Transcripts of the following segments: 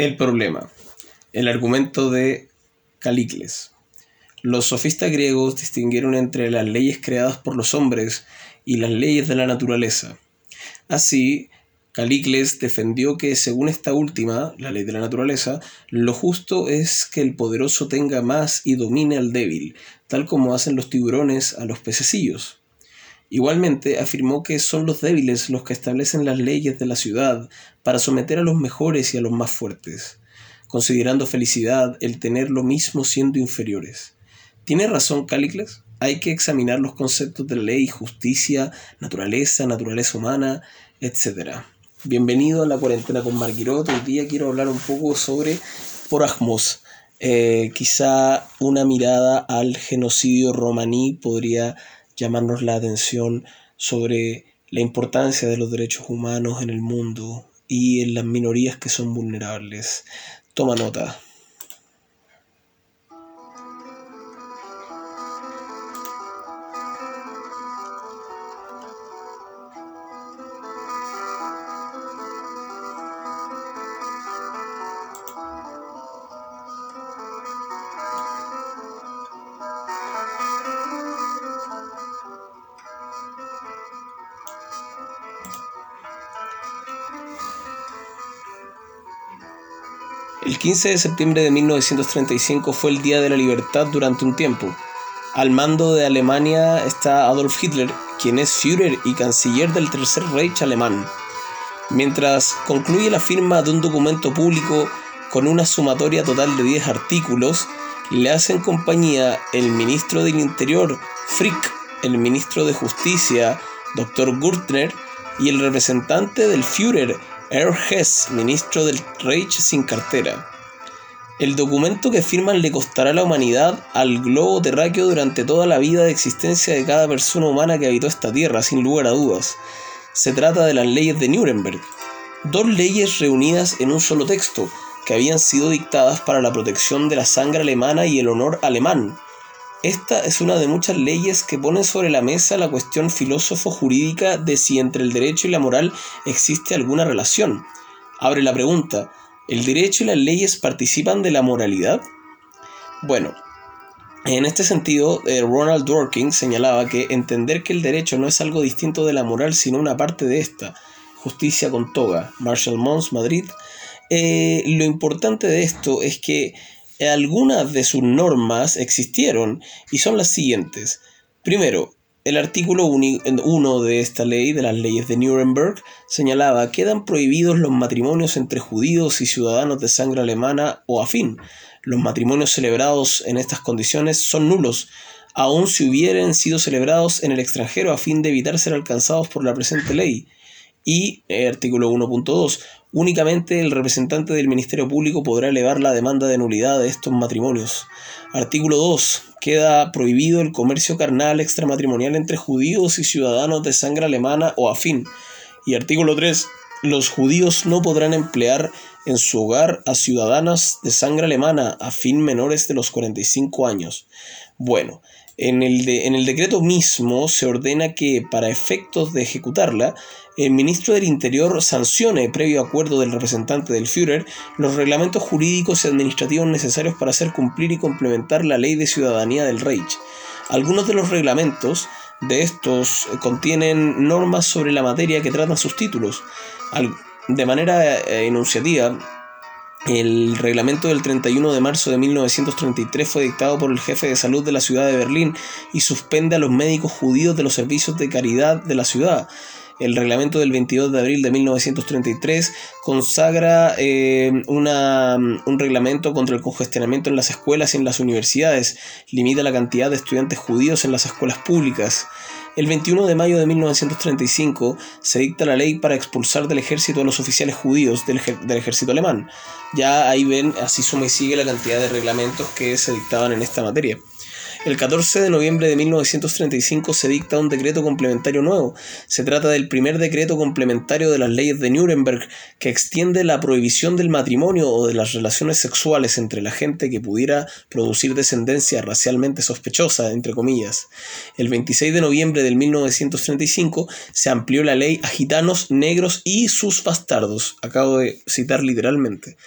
El problema. El argumento de Calicles. Los sofistas griegos distinguieron entre las leyes creadas por los hombres y las leyes de la naturaleza. Así, Calicles defendió que, según esta última, la ley de la naturaleza, lo justo es que el poderoso tenga más y domine al débil, tal como hacen los tiburones a los pececillos. Igualmente afirmó que son los débiles los que establecen las leyes de la ciudad para someter a los mejores y a los más fuertes, considerando felicidad el tener lo mismo siendo inferiores. ¿Tiene razón Calicles? Hay que examinar los conceptos de ley, justicia, naturaleza, naturaleza humana, etc. Bienvenido a la cuarentena con Marguerite. Hoy día quiero hablar un poco sobre Porajmos. Eh, quizá una mirada al genocidio romaní podría llamarnos la atención sobre la importancia de los derechos humanos en el mundo y en las minorías que son vulnerables. Toma nota. El 15 de septiembre de 1935 fue el Día de la Libertad durante un tiempo. Al mando de Alemania está Adolf Hitler, quien es Führer y canciller del Tercer Reich alemán. Mientras concluye la firma de un documento público con una sumatoria total de 10 artículos, le hacen compañía el ministro del Interior, Frick, el ministro de Justicia, Dr. Gürtner, y el representante del Führer, Erhard Hess, ministro del Reich sin cartera. El documento que firman le costará a la humanidad al globo terráqueo durante toda la vida de existencia de cada persona humana que habitó esta tierra, sin lugar a dudas. Se trata de las leyes de Nuremberg, dos leyes reunidas en un solo texto, que habían sido dictadas para la protección de la sangre alemana y el honor alemán, esta es una de muchas leyes que ponen sobre la mesa la cuestión filósofo-jurídica de si entre el derecho y la moral existe alguna relación. Abre la pregunta, ¿el derecho y las leyes participan de la moralidad? Bueno, en este sentido, eh, Ronald Dworkin señalaba que entender que el derecho no es algo distinto de la moral, sino una parte de esta, justicia con toga, Marshall Mons, Madrid, eh, lo importante de esto es que algunas de sus normas existieron y son las siguientes. Primero, el artículo 1 de esta ley, de las leyes de Nuremberg, señalaba quedan prohibidos los matrimonios entre judíos y ciudadanos de sangre alemana o afín. Los matrimonios celebrados en estas condiciones son nulos, aun si hubieran sido celebrados en el extranjero a fin de evitar ser alcanzados por la presente ley. Y, eh, artículo 1.2, únicamente el representante del Ministerio Público podrá elevar la demanda de nulidad de estos matrimonios. Artículo 2. Queda prohibido el comercio carnal extramatrimonial entre judíos y ciudadanos de sangre alemana o afín. Y artículo 3. Los judíos no podrán emplear en su hogar a ciudadanas de sangre alemana afín menores de los 45 años. Bueno, en el, en el decreto mismo se ordena que, para efectos de ejecutarla, el ministro del Interior sancione, previo acuerdo del representante del Führer, los reglamentos jurídicos y administrativos necesarios para hacer cumplir y complementar la ley de ciudadanía del Reich. Algunos de los reglamentos de estos contienen normas sobre la materia que tratan sus títulos. De manera eh, enunciativa, el reglamento del 31 de marzo de 1933 fue dictado por el jefe de salud de la ciudad de Berlín y suspende a los médicos judíos de los servicios de caridad de la ciudad. El reglamento del 22 de abril de 1933 consagra eh, un reglamento contra el congestionamiento en las escuelas y en las universidades, limita la cantidad de estudiantes judíos en las escuelas públicas. El 21 de mayo de 1935 se dicta la ley para expulsar del ejército a los oficiales judíos del, del, ejército alemán. Ya ahí ven, así suma y sigue la cantidad de reglamentos que se dictaban en esta materia. El 14 de noviembre de 1935 se dicta un decreto complementario nuevo. Se trata del primer decreto complementario de las leyes de Nuremberg que extiende la prohibición del matrimonio o de las relaciones sexuales entre la gente que pudiera producir descendencia racialmente sospechosa, entre comillas. El 26 de noviembre de 1935 se amplió la ley a gitanos, negros y sus bastardos. Acabo de citar literalmente.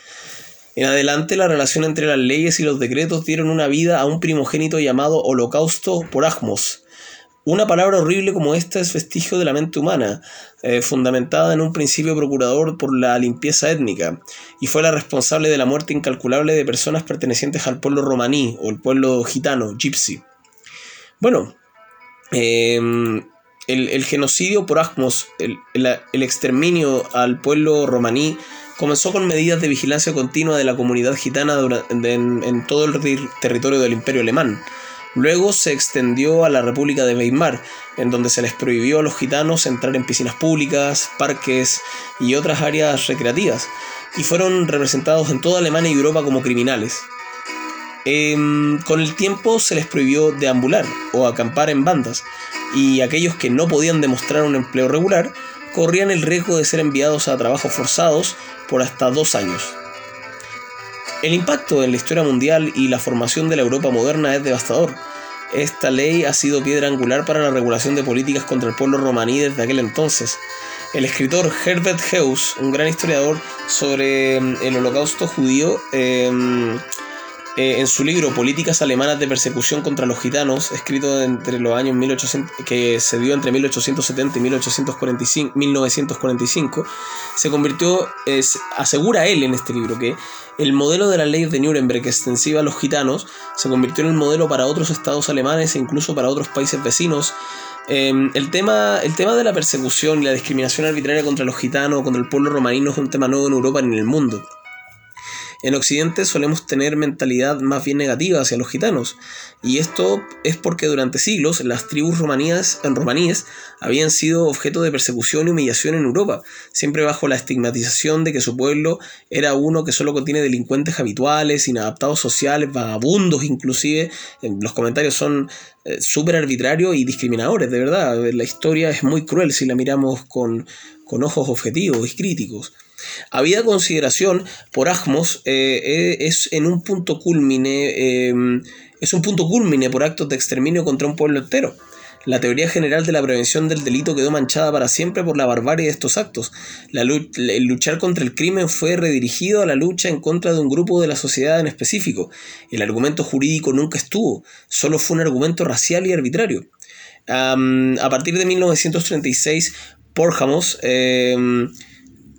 En adelante, la relación entre las leyes y los decretos dieron una vida a un primogénito llamado Holocausto por Agmos. Una palabra horrible como esta es vestigio de la mente humana, eh, fundamentada en un principio procurador por la limpieza étnica, y fue la responsable de la muerte incalculable de personas pertenecientes al pueblo romaní o el pueblo gitano, gypsy. Bueno, em, el, genocidio por Agmos, el, el exterminio al pueblo romaní, comenzó con medidas de vigilancia continua de la comunidad gitana en, todo el territorio del imperio alemán. Luego se extendió a la República de Weimar, en donde se les prohibió a los gitanos entrar en piscinas públicas, parques y otras áreas recreativas, y fueron representados en toda Alemania y Europa como criminales. Em, con el tiempo se les prohibió deambular o acampar en bandas, y aquellos que no podían demostrar un empleo regular corrían el riesgo de ser enviados a trabajos forzados por hasta dos años. El impacto en la historia mundial y la formación de la Europa moderna es devastador. Esta ley ha sido piedra angular para la regulación de políticas contra el pueblo romaní desde aquel entonces. El escritor Herbert Heuss, un gran historiador sobre mm, el holocausto judío, em, eh, en su libro Políticas alemanas de persecución contra los gitanos, escrito entre los años 1800, que se dio entre 1870 y 1845, 1945, se convirtió, asegura él en este libro, que el modelo de la ley de Nuremberg extensiva a los gitanos se convirtió en el modelo para otros estados alemanes e incluso para otros países vecinos. Em, el, tema, el tema de la persecución y la discriminación arbitraria contra los gitanos contra el pueblo romanino es un tema nuevo en Europa ni en el mundo. En Occidente solemos tener mentalidad más bien negativa hacia los gitanos, y esto es porque durante siglos las tribus romaníes, habían sido objeto de persecución y humillación en Europa, siempre bajo la estigmatización de que su pueblo era uno que solo contiene delincuentes habituales, inadaptados sociales, vagabundos inclusive. Los comentarios son eh, súper arbitrarios y discriminadores, de verdad. La historia es muy cruel si la miramos con, con ojos objetivos y críticos. Había consideración por Agmos eh, eh, es en un punto culmine, em, es un punto por actos de exterminio contra un pueblo entero. La teoría general de la prevención del delito quedó manchada para siempre por la barbarie de estos actos. el luchar contra el crimen fue redirigido a la lucha en contra de un grupo de la sociedad en específico. El argumento jurídico nunca estuvo, solo fue un argumento racial y arbitrario. a partir de 1936, Porjamos em,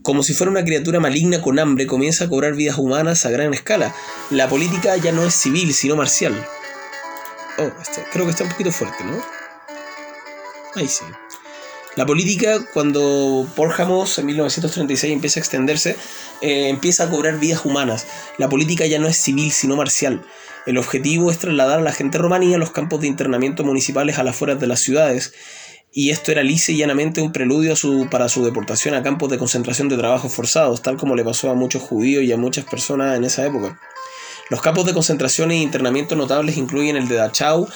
como si fuera una criatura maligna con hambre, comienza a cobrar vidas humanas a gran escala. La política ya no es civil, sino marcial. Oh, este, creo que está un poquito fuerte, ¿no? Ahí sí. La política, cuando Porjamos en 1936 empieza a extenderse, eh, empieza a cobrar vidas humanas. La política ya no es civil, sino marcial. El objetivo es trasladar a la gente romaní a los campos de internamiento municipales a las afueras de las ciudades y esto era lisa y llanamente un preludio para su deportación a campos de concentración de trabajos forzados, tal como le pasó a muchos judíos y a muchas personas en esa época. Los campos de concentración e internamiento notables incluyen el de Dachau,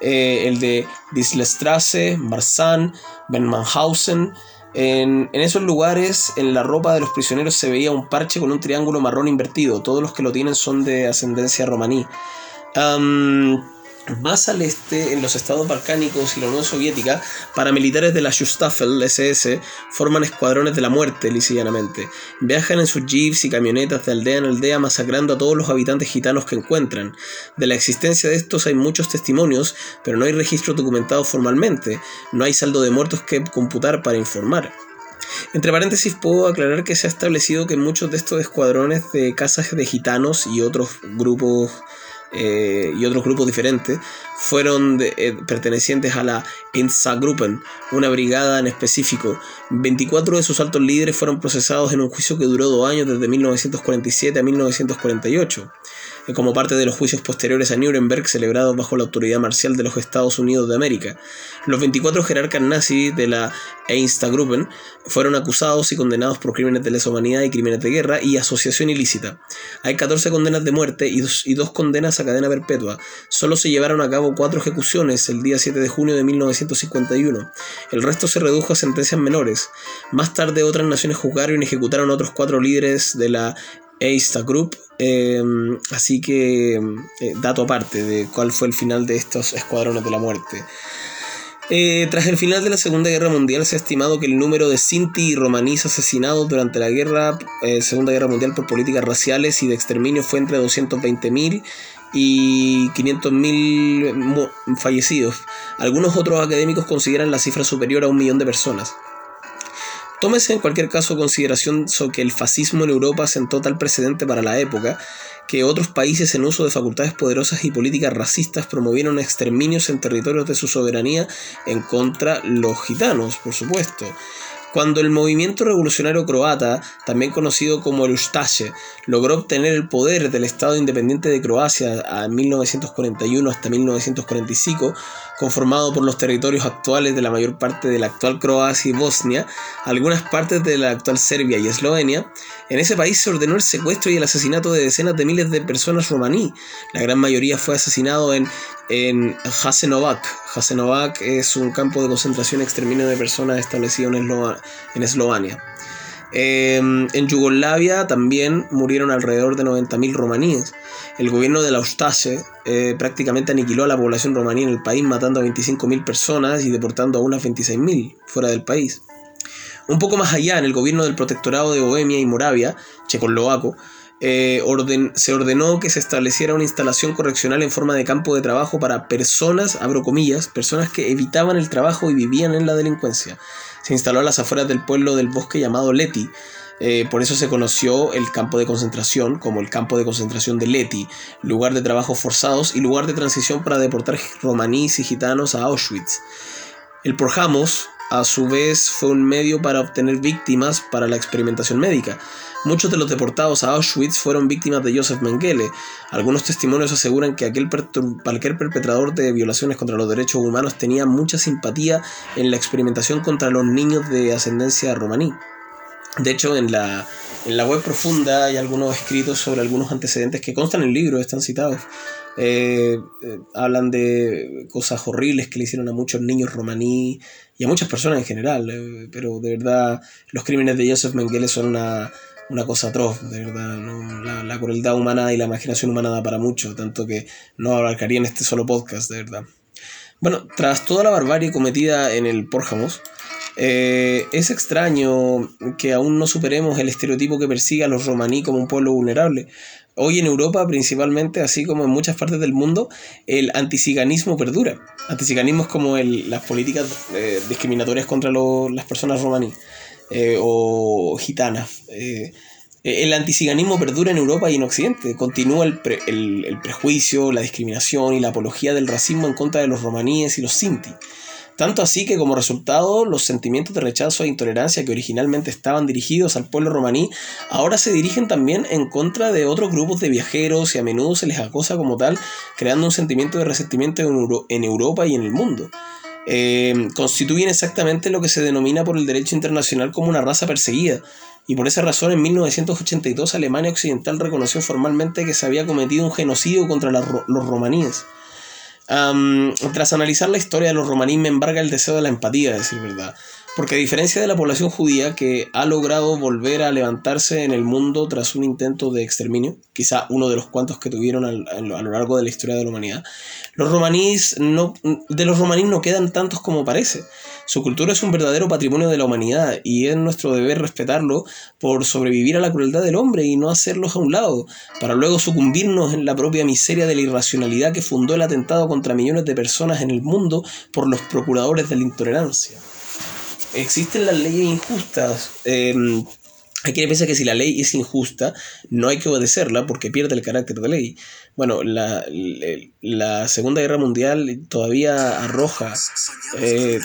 eh, el de Dislestrasse, Marsan, Bernmannhausen. En, en, esos lugares, en la ropa de los prisioneros se veía un parche con un triángulo marrón invertido. Todos los que lo tienen son de ascendencia romaní. Más al este, en los estados balcánicos y la Unión Soviética, paramilitares de la Schustaffel SS forman escuadrones de la muerte, lisianamente. Viajan en sus jeeps y camionetas de aldea en aldea masacrando a todos los habitantes gitanos que encuentran. De la existencia de estos hay muchos testimonios, pero no hay registro documentado formalmente. No hay saldo de muertos que computar para informar. Entre paréntesis puedo aclarar que se ha establecido que muchos de estos escuadrones de casas de gitanos y otros grupos eh, y otros grupos diferentes fueron eh, pertenecientes a la Einsatzgruppen, una brigada en específico. 24 de sus altos líderes fueron procesados en un juicio que duró dos años desde 1947 a 1948 como parte de los juicios posteriores a Nuremberg celebrados bajo la autoridad marcial de los Estados Unidos de América. Los 24 jerarcas nazis de la Einstagruppen fueron acusados y condenados por crímenes de lesa humanidad y crímenes de guerra y asociación ilícita. Hay 14 condenas de muerte y dos, condenas a cadena perpetua. Solo se llevaron a cabo cuatro ejecuciones el día 7 de junio de 1951. El resto se redujo a sentencias menores. Más tarde otras naciones juzgaron y ejecutaron otros cuatro líderes de la Eista Group. Em, así que, eh, dato aparte de cuál fue el final de estos escuadrones de la muerte. Eh, tras el final de la Segunda Guerra Mundial se ha estimado que el número de Sinti y romaníes asesinados durante la guerra, eh, Segunda Guerra Mundial por políticas raciales y de exterminio fue entre 220.000 y 500.000 fallecidos. Algunos otros académicos consideran la cifra superior a un millón de personas. Tómese en cualquier caso consideración sobre que el fascismo en Europa sentó tal precedente para la época que otros países en uso de facultades poderosas y políticas racistas promovieron exterminios en territorios de su soberanía en contra los gitanos, por supuesto. Cuando el movimiento revolucionario croata, también conocido como el Ustaše, logró obtener el poder del Estado independiente de Croacia en 1941 hasta 1945, conformado por los territorios actuales de la mayor parte de la actual Croacia y Bosnia, algunas partes de la actual Serbia y Eslovenia, en ese país se ordenó el secuestro y el asesinato de decenas de miles de personas romaní. La gran mayoría fue asesinado en, en Jasenovac. Jasenovac es un campo de concentración y exterminio de personas establecido en, en Eslovenia. Em, en Yugoslavia también murieron alrededor de 90.000 romaníes. El gobierno de la Ustase eh, prácticamente aniquiló a la población romaní en el país, matando a 25.000 personas y deportando a unas 26.000 fuera del país. Un poco más allá, en el gobierno del protectorado de Bohemia y Moravia, checoslovaco, eh, se ordenó que se estableciera una instalación correccional en forma de campo de trabajo para personas, abro comillas, personas que evitaban el trabajo y vivían en la delincuencia. Se instaló a las afueras del pueblo del bosque llamado Leti. Eh, por eso se conoció el campo de concentración como el campo de concentración de Leti, lugar de trabajos forzados y lugar de transición para deportar romaníes y gitanos a Auschwitz. El Porjamos, a su vez fue un medio para obtener víctimas para la experimentación médica. Muchos de los deportados a Auschwitz fueron víctimas de Joseph Mengele. Algunos testimonios aseguran que aquel cualquier perpetrador de violaciones contra los derechos humanos tenía mucha simpatía en la experimentación contra los niños de ascendencia romaní. De hecho, en la, en la web profunda hay algunos escritos sobre algunos antecedentes que constan en el libro, están citados. Eh, eh, hablan de cosas horribles que le hicieron a muchos niños romaní y a muchas personas en general, eh, pero de verdad los crímenes de Joseph Mengele son una, cosa atroz, de verdad, la, crueldad humana y la imaginación humana da para mucho, tanto que no abarcaría en este solo podcast, de verdad. Bueno, tras toda la barbarie cometida en el Pórjamos, es extraño que aún no superemos el estereotipo que persigue a los romaní como un pueblo vulnerable. Hoy en Europa, principalmente, así como en muchas partes del mundo, el anticiganismo perdura. Anticiganismo es como las políticas eh, discriminatorias contra las personas romaní eh, o gitanas. Eh, el anticiganismo perdura en Europa y en Occidente. Continúa el, el prejuicio, la discriminación y la apología del racismo en contra de los romaníes y los sinti. Tanto así que como resultado los sentimientos de rechazo e intolerancia que originalmente estaban dirigidos al pueblo romaní ahora se dirigen también en contra de otros grupos de viajeros y a menudo se les acosa como tal, creando un sentimiento de resentimiento en, Europa y en el mundo. Eh, constituyen exactamente lo que se denomina por el derecho internacional como una raza perseguida, y por esa razón en 1982 Alemania Occidental reconoció formalmente que se había cometido un genocidio contra los romaníes tras analizar la historia de los romaníes me embarga el deseo de la empatía, a decir verdad. Porque a diferencia de la población judía que ha logrado volver a levantarse en el mundo tras un intento de exterminio, quizá uno de los cuantos que tuvieron a lo largo de la historia de la humanidad, los romaníes no, de los romaníes no quedan tantos como parece. Su cultura es un verdadero patrimonio de la humanidad y es nuestro deber respetarlo por sobrevivir a la crueldad del hombre y no hacerlos a un lado, para luego sucumbirnos en la propia miseria de la irracionalidad que fundó el atentado contra millones de personas en el mundo por los procuradores de la intolerancia. Existen las leyes injustas. Eh, hay quienes piensan que si la ley es injusta, no hay que obedecerla porque pierde el carácter de ley. Bueno, la, Segunda Guerra Mundial todavía arroja, eh,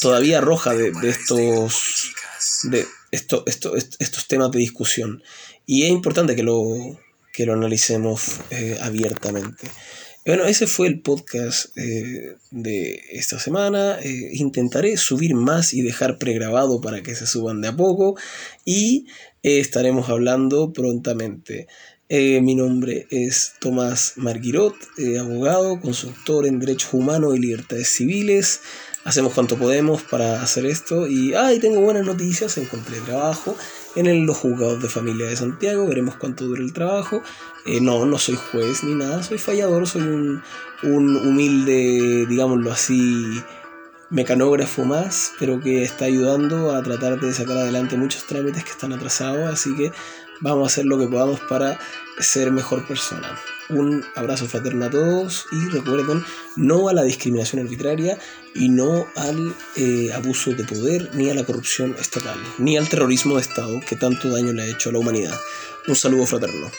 todavía arroja de, estos, de esto, esto, estos temas de discusión. Y es importante que lo, que lo analicemos eh, abiertamente. Bueno, ese fue el podcast eh, de esta semana. Eh, intentaré subir más y dejar pregrabado para que se suban de a poco. Y eh, estaremos hablando prontamente. mi nombre es Tomás Marguirot, abogado, consultor en derechos humanos y libertades civiles. Hacemos cuanto podemos para hacer esto. Y, ay, tengo buenas noticias, encontré trabajo en los juzgados de familia de Santiago, veremos cuánto dura el trabajo. Eh, no, no soy juez ni nada, soy fallador, soy un, un humilde, digámoslo así, mecanógrafo más, pero que está ayudando a tratar de sacar adelante muchos trámites que están atrasados, así que vamos a hacer lo que podamos para ser mejor persona. Un abrazo fraterno a todos y recuerden no a la discriminación arbitraria y no al eh, abuso de poder ni a la corrupción estatal, ni al terrorismo de Estado que tanto daño le ha hecho a la humanidad. Un saludo fraterno.